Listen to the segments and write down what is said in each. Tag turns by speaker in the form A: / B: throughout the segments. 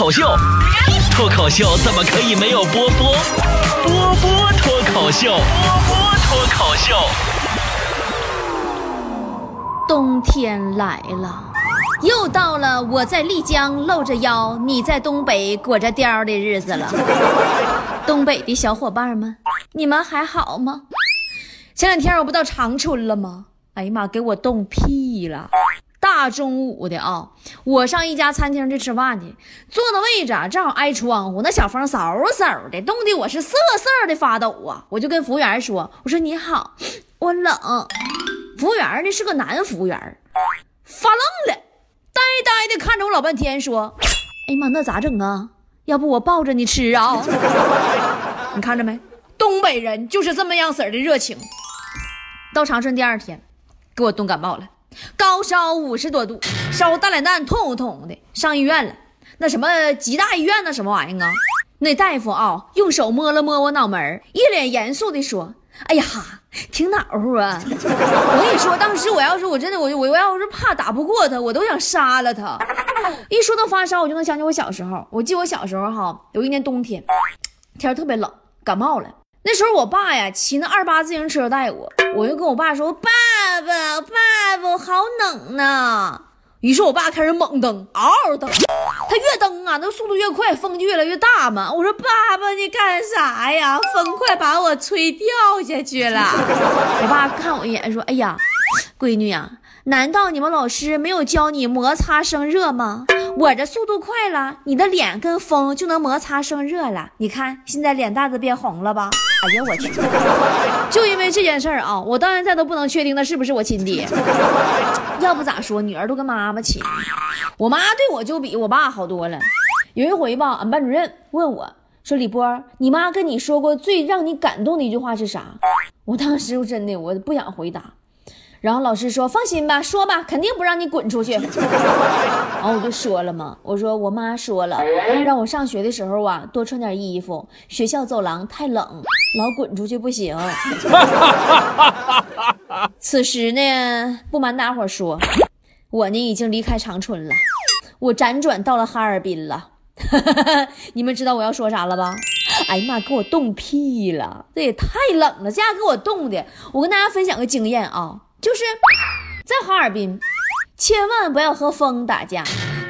A: 口秀，脱口秀怎么可以没有波波？波波脱口秀，波波脱口秀。
B: 冬天来了，又到了我在丽江露着腰，你在东北裹着貂的日子了。东北的小伙伴们，你们还好吗？前两天我不到长春了吗？哎呀妈，给我冻屁了！大中午的啊，我上一家餐厅去吃饭去，坐的位置啊正好挨窗户，那小风嗖嗖的，冻得我是瑟瑟的发抖啊！我就跟服务员说：“我说你好，我冷。”服务员呢是个男服务员，发愣了，呆呆的看着我老半天，说：“哎呀妈，那咋整啊？要不我抱着你吃啊？” 你看着没？东北人就是这么样式的热情。到长春第二天，给我冻感冒了，高烧五十多度，烧大脸蛋，痛痛的，上医院了。那什么吉大医院那什么玩意儿啊？那大夫啊，用手摸了摸我脑门，一脸严肃的说：“哎呀哈，挺暖和啊！我跟你说，当时我要是我真的我我我要是怕打不过他，我都想杀了他。一说到发烧，我就能想起我小时候。我记我小时候哈，有一年冬天，天特别冷，感冒了。那时候我爸呀骑那二八自行车带我，我就跟我爸说：“爸爸，爸爸，好冷呐！”于是我爸开始猛蹬，嗷嗷蹬。他越蹬啊，那速度越快，风就越来越大嘛。我说：“爸爸，你干啥呀？风快把我吹掉下去了。”我爸看我一眼说：“哎呀，闺女呀，难道你们老师没有教你摩擦生热吗？我这速度快了，你的脸跟风就能摩擦生热了。你看现在脸蛋子变红了吧？”哎呀，我去！就因为这件事儿啊，我到现在都不能确定他是不是我亲爹。要不咋说，女儿都跟妈妈亲。我妈对我就比我爸好多了。有一回吧，俺班主任问我说：“李波，你妈跟你说过最让你感动的一句话是啥？”我当时我真的我不想回答。然后老师说：“放心吧，说吧，肯定不让你滚出去。”然后我就说了嘛，我说我妈说了，让我上学的时候啊多穿点衣服，学校走廊太冷，老滚出去不行。此时呢，不瞒大伙说，我呢已经离开长春了，我辗转到了哈尔滨了。你们知道我要说啥了吧？哎呀妈，给我冻屁了！这也太冷了，这下给我冻的。我跟大家分享个经验啊。就是在哈尔滨，千万不要和风打架。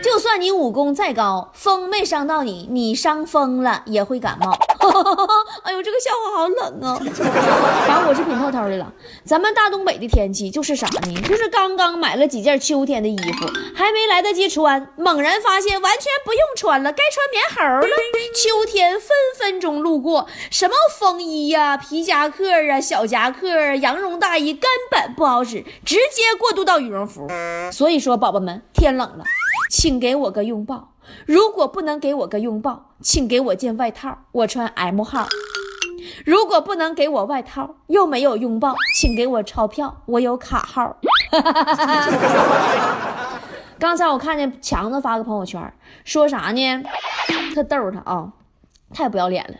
B: 就算你武功再高，风没伤到你，你伤风了也会感冒。哎呦，这个笑话好冷啊！反正我是品透透的了。咱们大东北的天气就是啥呢？就是刚刚买了几件秋天的衣服，还没来得及穿，猛然发现完全不用穿了，该穿棉猴了。秋天分分钟路过，什么风衣呀、皮夹克啊、小夹克、羊绒大衣根本不好使，直接过渡到羽绒服。所以说，宝宝们，天冷了。请给我个拥抱，如果不能给我个拥抱，请给我件外套，我穿 M 号。如果不能给我外套，又没有拥抱，请给我钞票，我有卡号。刚才我看见强子发个朋友圈，说啥呢？特逗他啊，太不要脸了。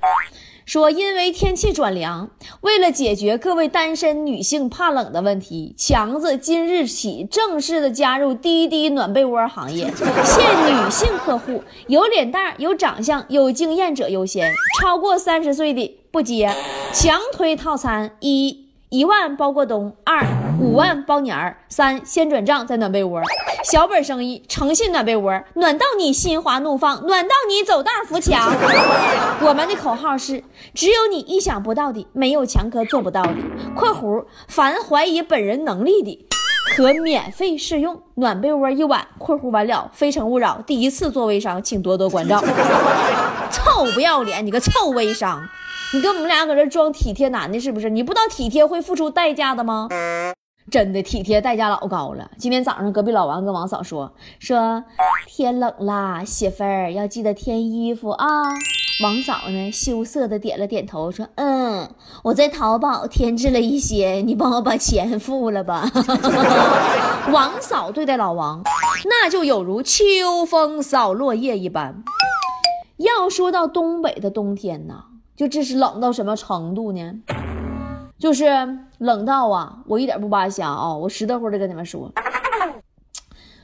B: 说，因为天气转凉，为了解决各位单身女性怕冷的问题，强子今日起正式的加入滴滴暖被窝行业，限女性客户，有脸蛋、有长相、有经验者优先，超过三十岁的不接。强推套餐一。一万包过冬，二五万包年儿，三先转账再暖被窝，小本生意，诚信暖被窝，暖到你心花怒放，暖到你走道扶墙。我们的口号是：只有你意想不到的，没有强哥做不到的。（括弧凡怀疑本人能力的，可免费试用暖被窝一晚。）（括弧完了，非诚勿扰。第一次做微商，请多多关照。）臭不要脸，你个臭微商！你跟我们俩搁这装体贴男的，是不是？你不知道体贴会付出代价的吗？真的体贴代价老高了。今天早上隔壁老王跟王嫂说说天冷啦，媳妇儿要记得添衣服啊。王嫂呢羞涩的点了点头，说嗯，我在淘宝添置了一些，你帮我把钱付了吧。王嫂对待老王，那就有如秋风扫落叶一般。要说到东北的冬天呐。就这是冷到什么程度呢？就是冷到啊，我一点不扒瞎啊，我实在乎的跟你们说，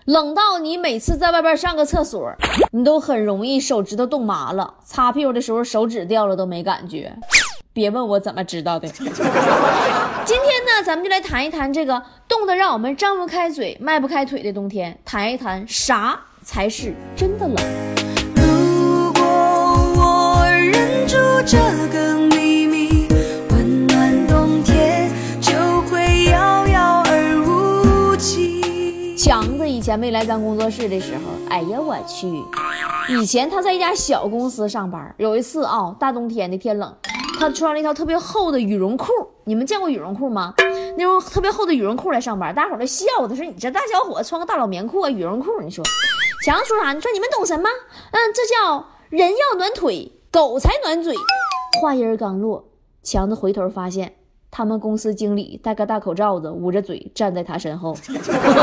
B: 冷到你每次在外边上个厕所，你都很容易手指头冻麻了，擦屁股的时候手指掉了都没感觉。别问我怎么知道的。今天呢，咱们就来谈一谈这个冻得让我们张不开嘴、迈不开腿的冬天，谈一谈啥才是真的冷。
C: 如果我忍住这个
B: 没来咱工作室的时候，哎呀我去！以前他在一家小公司上班，有一次啊、大冬天的天冷，他穿了一条特别厚的羽绒裤。你们见过羽绒裤吗？那种特别厚的羽绒裤来上班，大伙儿都笑他，说你这大小伙穿个大老棉裤啊，羽绒裤，你说？强子说啥？你说你们懂什么？嗯，这叫人要暖腿，狗才暖嘴。话音刚落，强子回头发现。他们公司经理戴个大口罩子，捂着嘴站在他身后，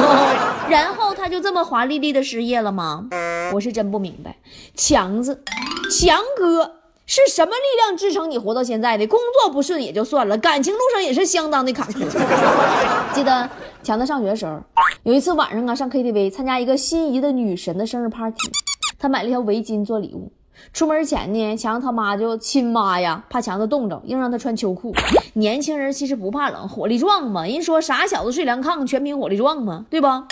B: 然后他就这么华丽丽的失业了吗？我是真不明白。强子，强哥是什么力量支撑你活到现在的？工作不顺也就算了，感情路上也是相当的坎坷。记得强子上学的时候，有一次晚上啊上 KTV 参加一个心仪的女神的生日 party，他买了一条围巾做礼物。出门前呢，强子他妈就亲妈呀，怕强子冻着，硬让他穿秋裤。年轻人其实不怕冷，火力壮嘛。人说傻小子睡凉炕，全凭火力壮嘛，对吧？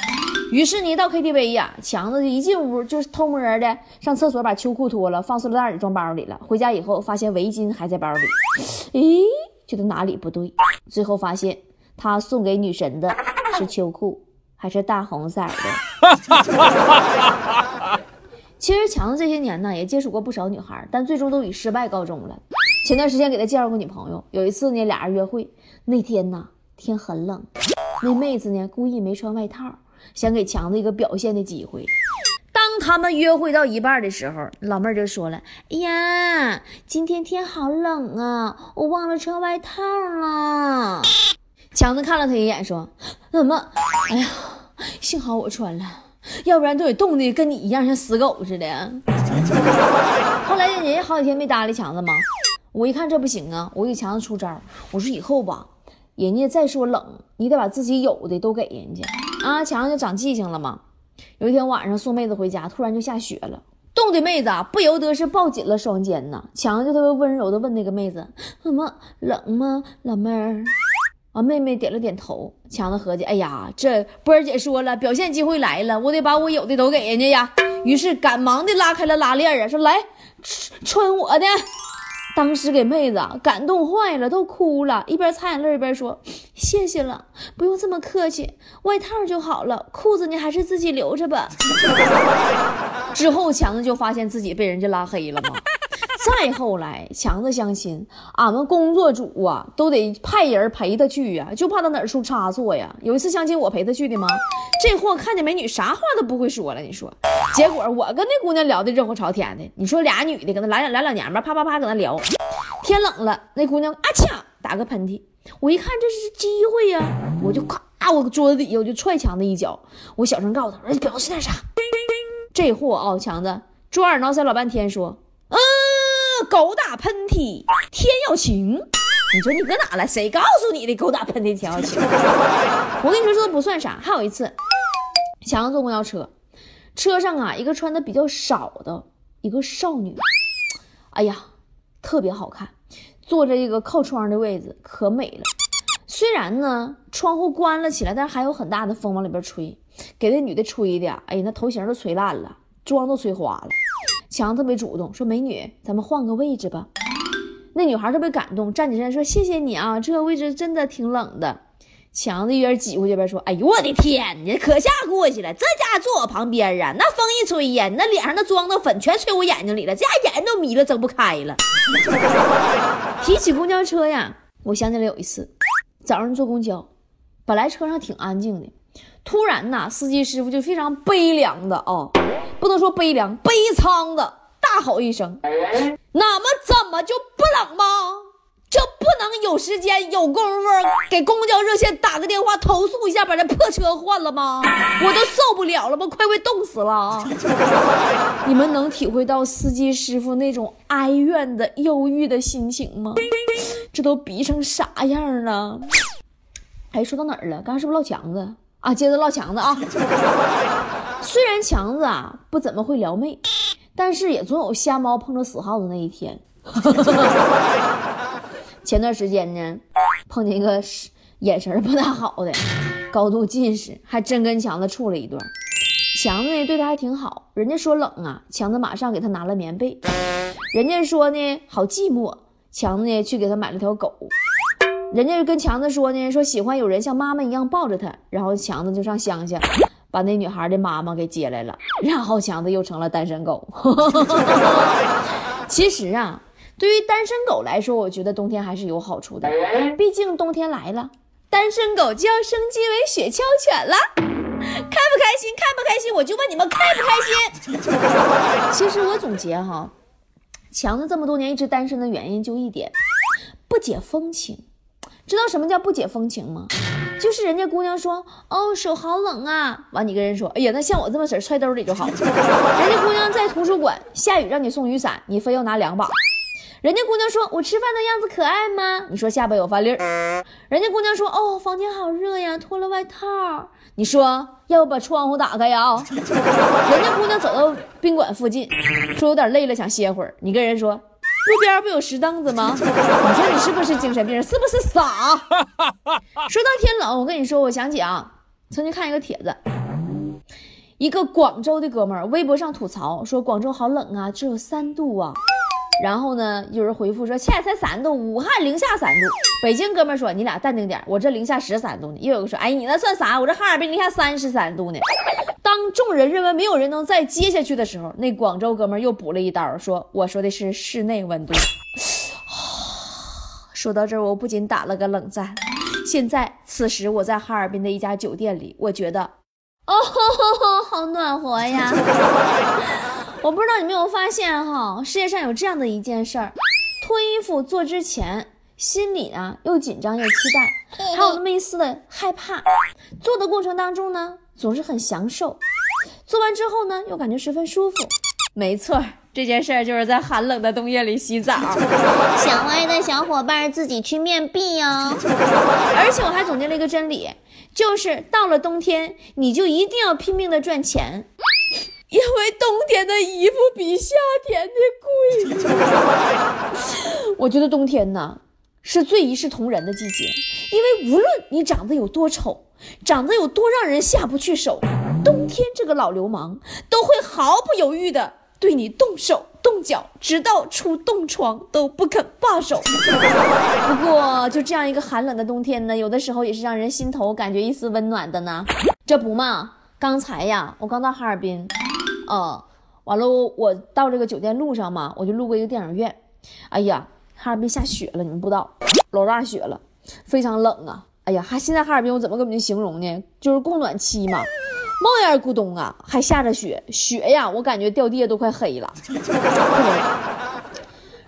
B: 于是呢，到 KTV 呀，强子就一进屋就是偷摸的上厕所把秋裤脱了，放塑料袋里装包里了。回家以后发现围巾还在包里，咦，觉得哪里不对？最后发现他送给女神的是秋裤，还是大红色的。其实强子这些年呢，也接触过不少女孩，但最终都以失败告终了。前段时间给他介绍过女朋友，有一次呢，俩人约会，那天呢天很冷，那妹子呢故意没穿外套，想给强子一个表现的机会。当他们约会到一半的时候，老妹儿就说了：“哎呀，今天天好冷啊，我忘了穿外套了。”强子看了他一眼，说：“怎么？哎呀，幸好我穿了。”要不然都得冻得跟你一样，像死狗似的。后来人家好几天没搭理强子嘛，我一看这不行啊，我给强子出招，我说以后吧，人家再说冷，你得把自己有的都给人家啊。强子就长记性了嘛。有一天晚上送妹子回家，突然就下雪了，冻的妹子不由得是抱紧了双肩呐。强子就特别温柔的问那个妹子：“怎么冷吗，老妹儿？”啊，妹妹点了点头。强子合计，哎呀，这波儿姐说了，表现机会来了，我得把我有的都给人家呀。于是赶忙的拉开了拉链啊，说来穿我的。当时给妹子感动坏了，都哭了，一边擦眼泪一边说：“谢谢了，不用这么客气，外套就好了，裤子你还是自己留着吧。”之后强子就发现自己被人家拉黑了嘛。再后来，强子相亲，俺们工作组啊都得派人陪他去呀，就怕他哪儿出差错呀。有一次相亲，我陪他去的吗？这货看见美女，啥话都不会说了。你说，结果我跟那姑娘聊的热火朝天的。你说俩女的搁那来俩老娘们，啪啪啪搁那聊。天冷了，那姑娘啊呛打个喷嚏，我一看这是机会呀，我就咔，我桌子底下我就踹强子一脚，我小声告诉他，说你表示点啥？这货啊，强子抓耳挠腮老半天，说，狗打喷嚏，天要晴。你说你搁哪了？谁告诉你的？狗打喷嚏，天要晴。我跟你说，这都不算啥。还有一次，强子坐公交车，车上啊，一个穿的比较少的一个少女，哎呀，特别好看，坐着一个靠窗的位置，可美了。虽然呢，窗户关了起来，但是还有很大的风往里边吹，给那女的吹的，哎呀，那头型都吹烂了，妆都吹花了。强特别主动说：“美女，咱们换个位置吧。”那女孩特别感动，站起身说：“谢谢你啊，这个位置真的挺冷的。”强子一边挤过去一边说：“哎呦我的天你，可下过去了！这家伙坐我旁边啊，那风一吹呀，那脸上的妆、的粉全吹我眼睛里了，这家眼睛都迷了，睁不开了。”提起公交车呀，我想起来有一次早上坐公交，本来车上挺安静的，突然呐，司机师傅就非常悲凉的哦。不能说悲凉，悲苍的大吼一声：“那么怎么就不冷吗？这不能有时间有功夫给公交热线打个电话投诉一下，把这破车换了吗？我都受不了了，我快被冻死了啊！你们能体会到司机师傅那种哀怨的忧郁的心情吗？这都逼成啥样了？哎，说到哪儿了？刚才是不是唠强子啊？接着唠强子啊！虽然强子啊不怎么会撩妹，但是也总有瞎猫碰着死耗子那一天。前段时间呢，碰见一个眼神不大好的，高度近视，还真跟强子处了一段。强子呢对他还挺好，人家说冷啊，强子马上给他拿了棉被。人家说呢好寂寞，强子呢去给他买了条狗。人家就跟强子说呢，说喜欢有人像妈妈一样抱着他，然后强子就上乡下，把那女孩的妈妈给接来了，然后强子又成了单身狗。其实啊，对于单身狗来说，我觉得冬天还是有好处的，毕竟冬天来了，单身狗就要升级为雪橇犬了。开不开心？开不开心？我就问你们开不开心？其实我总结哈，强子这么多年一直单身的原因就一点，不解风情。知道什么叫不解风情吗？就是人家姑娘说，哦，手好冷啊，完你跟人说，哎呀，那像我这么式揣兜里就好。人家姑娘在图书馆下雨让你送雨伞，你非要拿两把。人家姑娘说，我吃饭的样子可爱吗？你说下巴有饭粒儿。人家姑娘说，哦，房间好热呀，脱了外套。你说要不把窗户打开呀？人家姑娘走到宾馆附近，说有点累了想歇会儿。你跟人说。路边不有石凳子吗？你说你是不是精神病？是不是傻？说到天冷，我跟你说，我想起啊，曾经看一个帖子，一个广州的哥们儿微博上吐槽说广州好冷啊，只有三度啊。然后呢，有人回复说，现在才三度，武汉零下三度。北京哥们说，你俩淡定点，我这零下十三度呢。又有个说，哎，你那算啥？我这哈尔滨零下三十三度呢。当众人认为没有人能再接下去的时候，那广州哥们又补了一刀，说，我说的是室内温度。说到这儿，我不禁打了个冷战。现在此时我在哈尔滨的一家酒店里，我觉得，哦，好暖和呀。我不知道你没有发现哈，世界上有这样的一件事儿：脱衣服做之前，心里呢又紧张又期待，还有那么一丝的害怕。做的过程当中呢，总是很享受；做完之后呢，又感觉十分舒服。没错，这件事儿就是在寒冷的冬夜里洗澡。想歪的小伙伴自己去面壁哦。而且我还总结了一个真理，就是到了冬天，你就一定要拼命的赚钱。因为冬天的衣服比夏天的贵。我觉得冬天呢是最一视同仁的季节，因为无论你长得有多丑，长得有多让人下不去手，冬天这个老流氓都会毫不犹豫的对你动手动脚，直到出冻疮都不肯罢手。不过就这样一个寒冷的冬天呢，有的时候也是让人心头感觉一丝温暖的呢。这不嘛，刚才呀，我刚到哈尔滨。嗯，完了，我到这个酒店路上嘛，我就路过一个电影院。哎呀，哈尔滨下雪了，你们不知道，老大雪了，非常冷啊。哎呀，哈现在哈尔滨我怎么跟你们形容呢？就是供暖期嘛，冒烟咕咚啊，还下着雪，雪呀，我感觉掉地下都快黑了。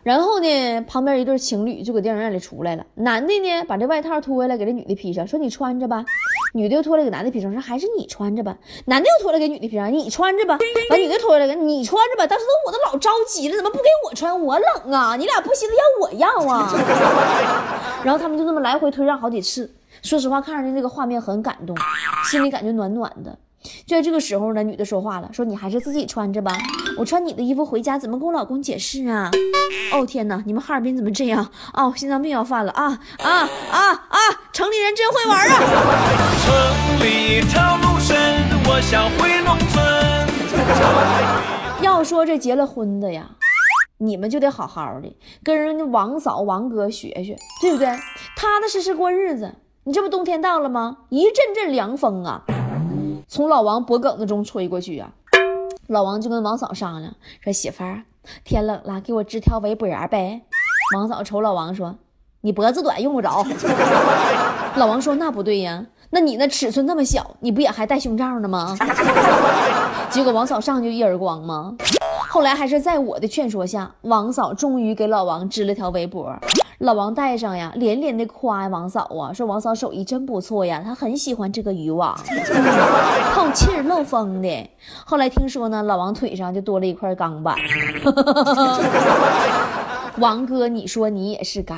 B: 然后呢，旁边一对情侣就搁电影院里出来了。男的呢，把这外套脱下来给这女的披上，说你穿着吧。女的又脱了给男的披上，说还是你穿着吧。男的又脱了给女的披上，你穿着吧。把女的脱下来给你穿着吧。当时都我都老着急了，怎么不给我穿？我冷啊！你俩不稀得要我要啊？然后他们就那么来回推让好几次。说实话，看上去那个画面很感动，心里感觉暖暖的。就在这个时候呢，女的说话了，说你还是自己穿着吧。我穿你的衣服回家怎么跟我老公解释啊？哦天哪，你们哈尔滨怎么这样？哦，心脏病要犯了啊啊啊啊！城里人真会玩啊！城里套路深，我想回农村。要说这结了婚的呀，你们就得好好的跟人家王嫂王哥学学，对不对？踏踏实实过日子。你这不冬天到了吗？一阵阵凉风啊，从老王脖梗子中吹过去呀。老王就跟王嫂商量说：“媳妇儿，天冷了，给我织条围脖呗。”王嫂瞅老王说：“你脖子短，用不着。”老王说：“那不对呀，那你那尺寸那么小，你不也还戴胸罩呢吗？” 结果王嫂上去一耳光吗？后来还是在我的劝说下，王嫂终于给老王织了条围脖。老王戴上呀，连连的夸王嫂啊，说王嫂手艺真不错呀，他很喜欢这个渔网，透气漏风的。后来听说呢，老王腿上就多了一块钢板。王哥，你说你也是该，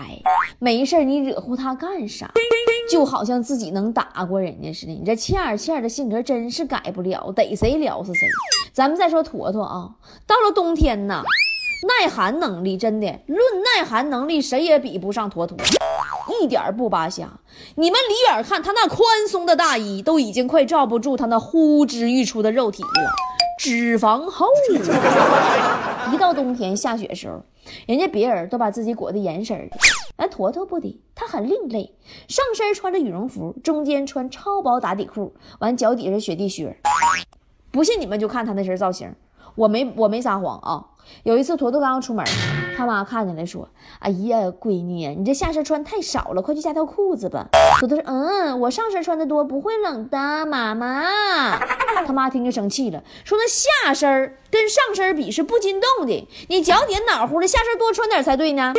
B: 没事你惹乎他干啥？就好像自己能打过人家似的。你这欠儿欠儿的性格真是改不了，逮谁撩死谁。咱们再说坨坨啊，到了冬天呐，耐寒能力真的论耐寒能力，谁也比不上坨坨，一点不扒瞎。你们离远看他那宽松的大衣，都已经快罩不住他那呼之欲出的肉体了，脂肪厚。一到冬天下雪时候，人家别人都把自己裹得严实的，哎，坨坨不的，他很另类，上身穿着羽绒服，中间穿超薄打底裤，完脚底是雪地靴。不信你们就看他那身造型，我没我没撒谎啊。有一次坨坨刚刚出门，他妈看见了说：“哎呀，闺女，你这下身穿太少了，快去加条裤子吧。”坨坨说：“嗯，我上身穿的多，不会冷的，妈妈。”他妈听就生气了，说：“那下身跟上身比是不禁动的，你脚底暖乎的，下身多穿点才对呢。”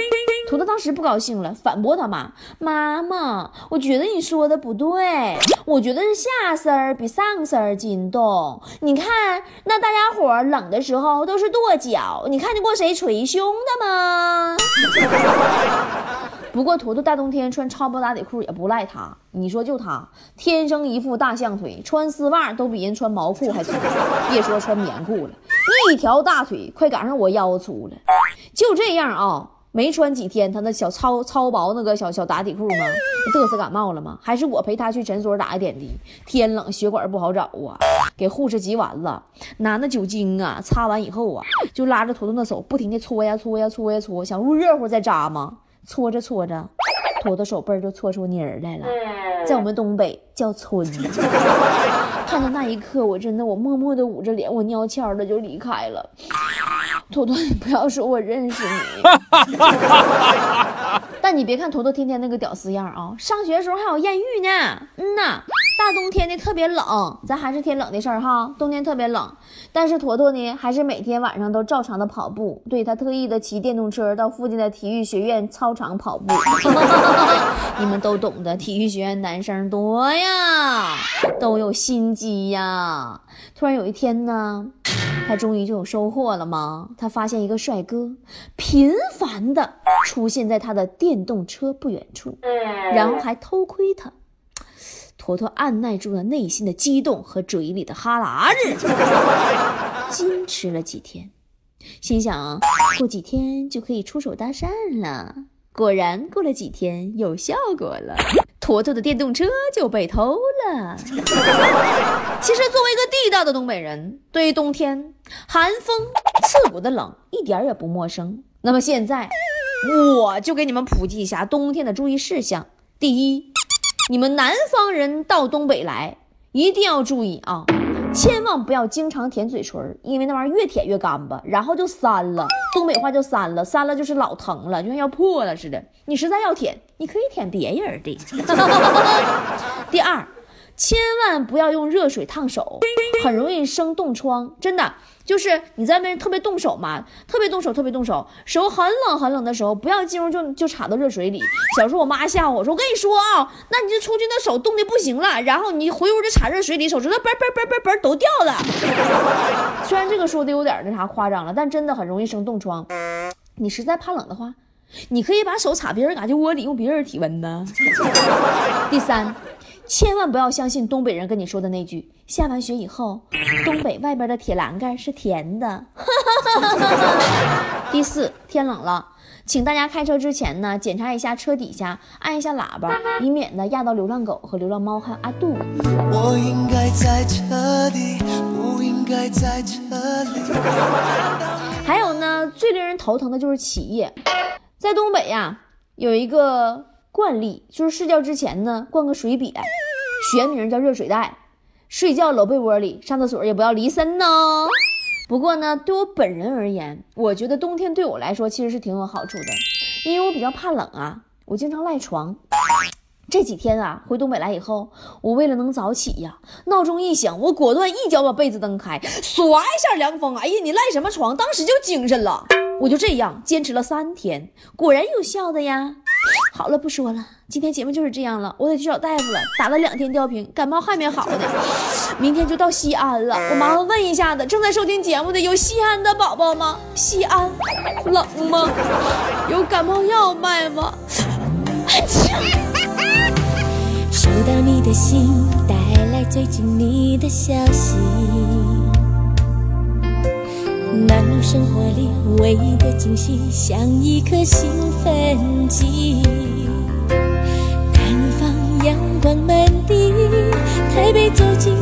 B: 土豆当时不高兴了，反驳他妈：“妈妈，我觉得你说的不对，我觉得是下身比上身筋动。你看那大家伙冷的时候都是跺脚，你看见过谁捶胸的吗？”不过坨坨大冬天穿超薄打底裤也不赖他，你说就他天生一副大象腿，穿丝袜都比人穿毛裤还粗，别说穿棉裤了，一条大腿快赶上我腰粗了。就这样啊。没穿几天，他那小超超薄那个小小打底裤吗？嘚瑟感冒了吗？还是我陪他去诊所打的点滴？天冷血管不好找啊，给护士急完了，拿那酒精啊擦完以后啊，就拉着坨坨的手不停的搓呀搓呀搓呀搓，想入热乎再扎吗？搓着搓着，坨坨手背就搓出泥儿来了，在我们东北叫皴。看到那一刻，我真的我默默的捂着脸，我蔫悄的就离开了。坨坨，你不要说我认识你。但你别看坨坨天天那个屌丝样啊，上学的时候还有艳遇呢。嗯呐，大冬天的特别冷，咱还是天冷的事儿哈。冬天特别冷，但是坨坨呢，还是每天晚上都照常的跑步。对他特意的骑电动车到附近的体育学院操场跑步。你们都懂得，体育学院男生多呀，都有心机呀。突然有一天呢。他终于就有收获了吗？他发现一个帅哥频繁的出现在他的电动车不远处，然后还偷窥他。坨坨按耐住了内心的激动和嘴里的哈喇子，矜持了几天，心想过几天就可以出手搭讪了。果然，过了几天有效果了，坨坨的电动车就被偷了。其实，作为一个地道的东北人，对于冬天寒风刺骨的冷一点也不陌生。那么现在，我就给你们普及一下冬天的注意事项。第一，你们南方人到东北来一定要注意啊！千万不要经常舔嘴唇，因为那玩意儿越舔越干巴，然后就散了。东北话就散了，散了就是老疼了，就像要破了似的。你实在要舔，你可以舔别人的。第二。千万不要用热水烫手，很容易生冻疮。真的，就是你在外面特别动手嘛，特别动手，特别动手，手很冷很冷的时候，不要进入就就插到热水里。小时候我妈吓唬我说：“我跟你说啊，那你就出去那手冻的不行了，然后你回屋就插热水里，手指头嘣嘣嘣嘣嘣都掉了。”虽然这个说的有点那啥夸张了，但真的很容易生冻疮。你实在怕冷的话，你可以把手插别人嘎肢窝里，用别人体温呢。第三。千万不要相信东北人跟你说的那句：“下完雪以后，东北外边的铁栏杆是甜的。”第四天冷了，请大家开车之前呢，检查一下车底下，按一下喇叭，以免呢压到流浪狗和流浪猫还有阿杜。我应该在这里，不应该在这里。还有呢，最令人头疼的就是起夜，在东北呀，有一个。惯例就是睡觉之前呢，灌个水瘪，学名叫热水袋。睡觉搂被窝里，上厕所也不要离身呢。不过呢，对我本人而言，我觉得冬天对我来说其实是挺有好处的，因为我比较怕冷啊，我经常赖床。这几天啊，回东北来以后，我为了能早起呀，闹钟一响，我果断一脚把被子蹬开，唰一下凉风，哎呀，你赖什么床？当时就精神了。我就这样坚持了三天，果然有效的呀。好了不说了今天节目就是这样了我得去找大夫了打了两天吊瓶感冒还没好呢。明天就到西安了我麻烦问一下子正在收听节目的有西安的宝宝吗？西安冷吗？有感冒药卖吗？
D: 收到你的信带来最近你的消息。漫步生活里唯一的惊喜像一颗兴奋剂。南方阳光满地台北走进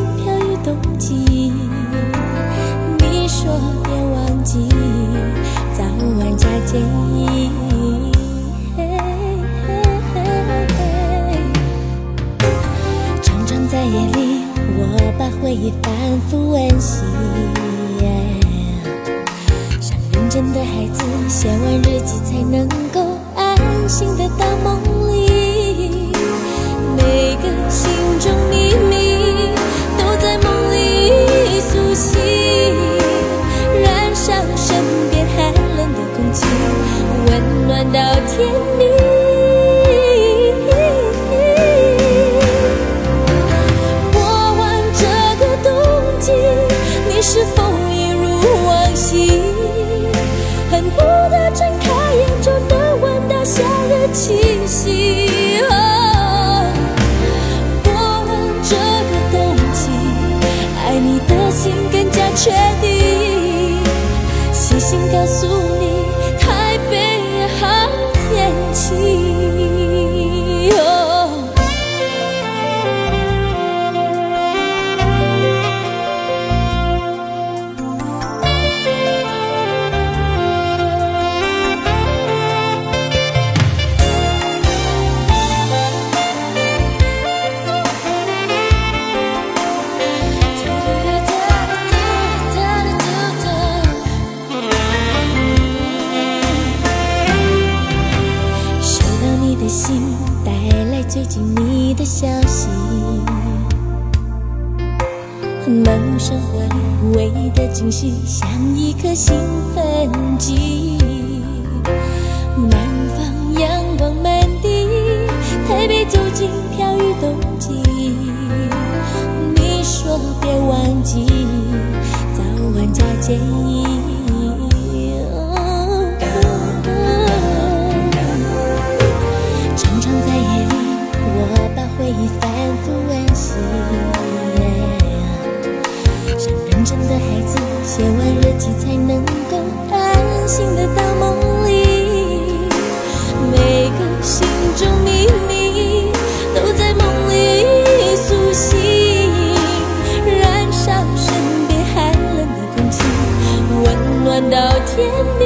D: 漫生活里，唯一的惊喜像一颗兴奋剂。南方阳光满地，台北究竟飘雨冬季？你说别忘记，早晚加件衣。真的孩子写完日记才能够安心的到梦里。每个心中秘密都在梦里苏醒燃烧身边寒冷的空气温暖到天明。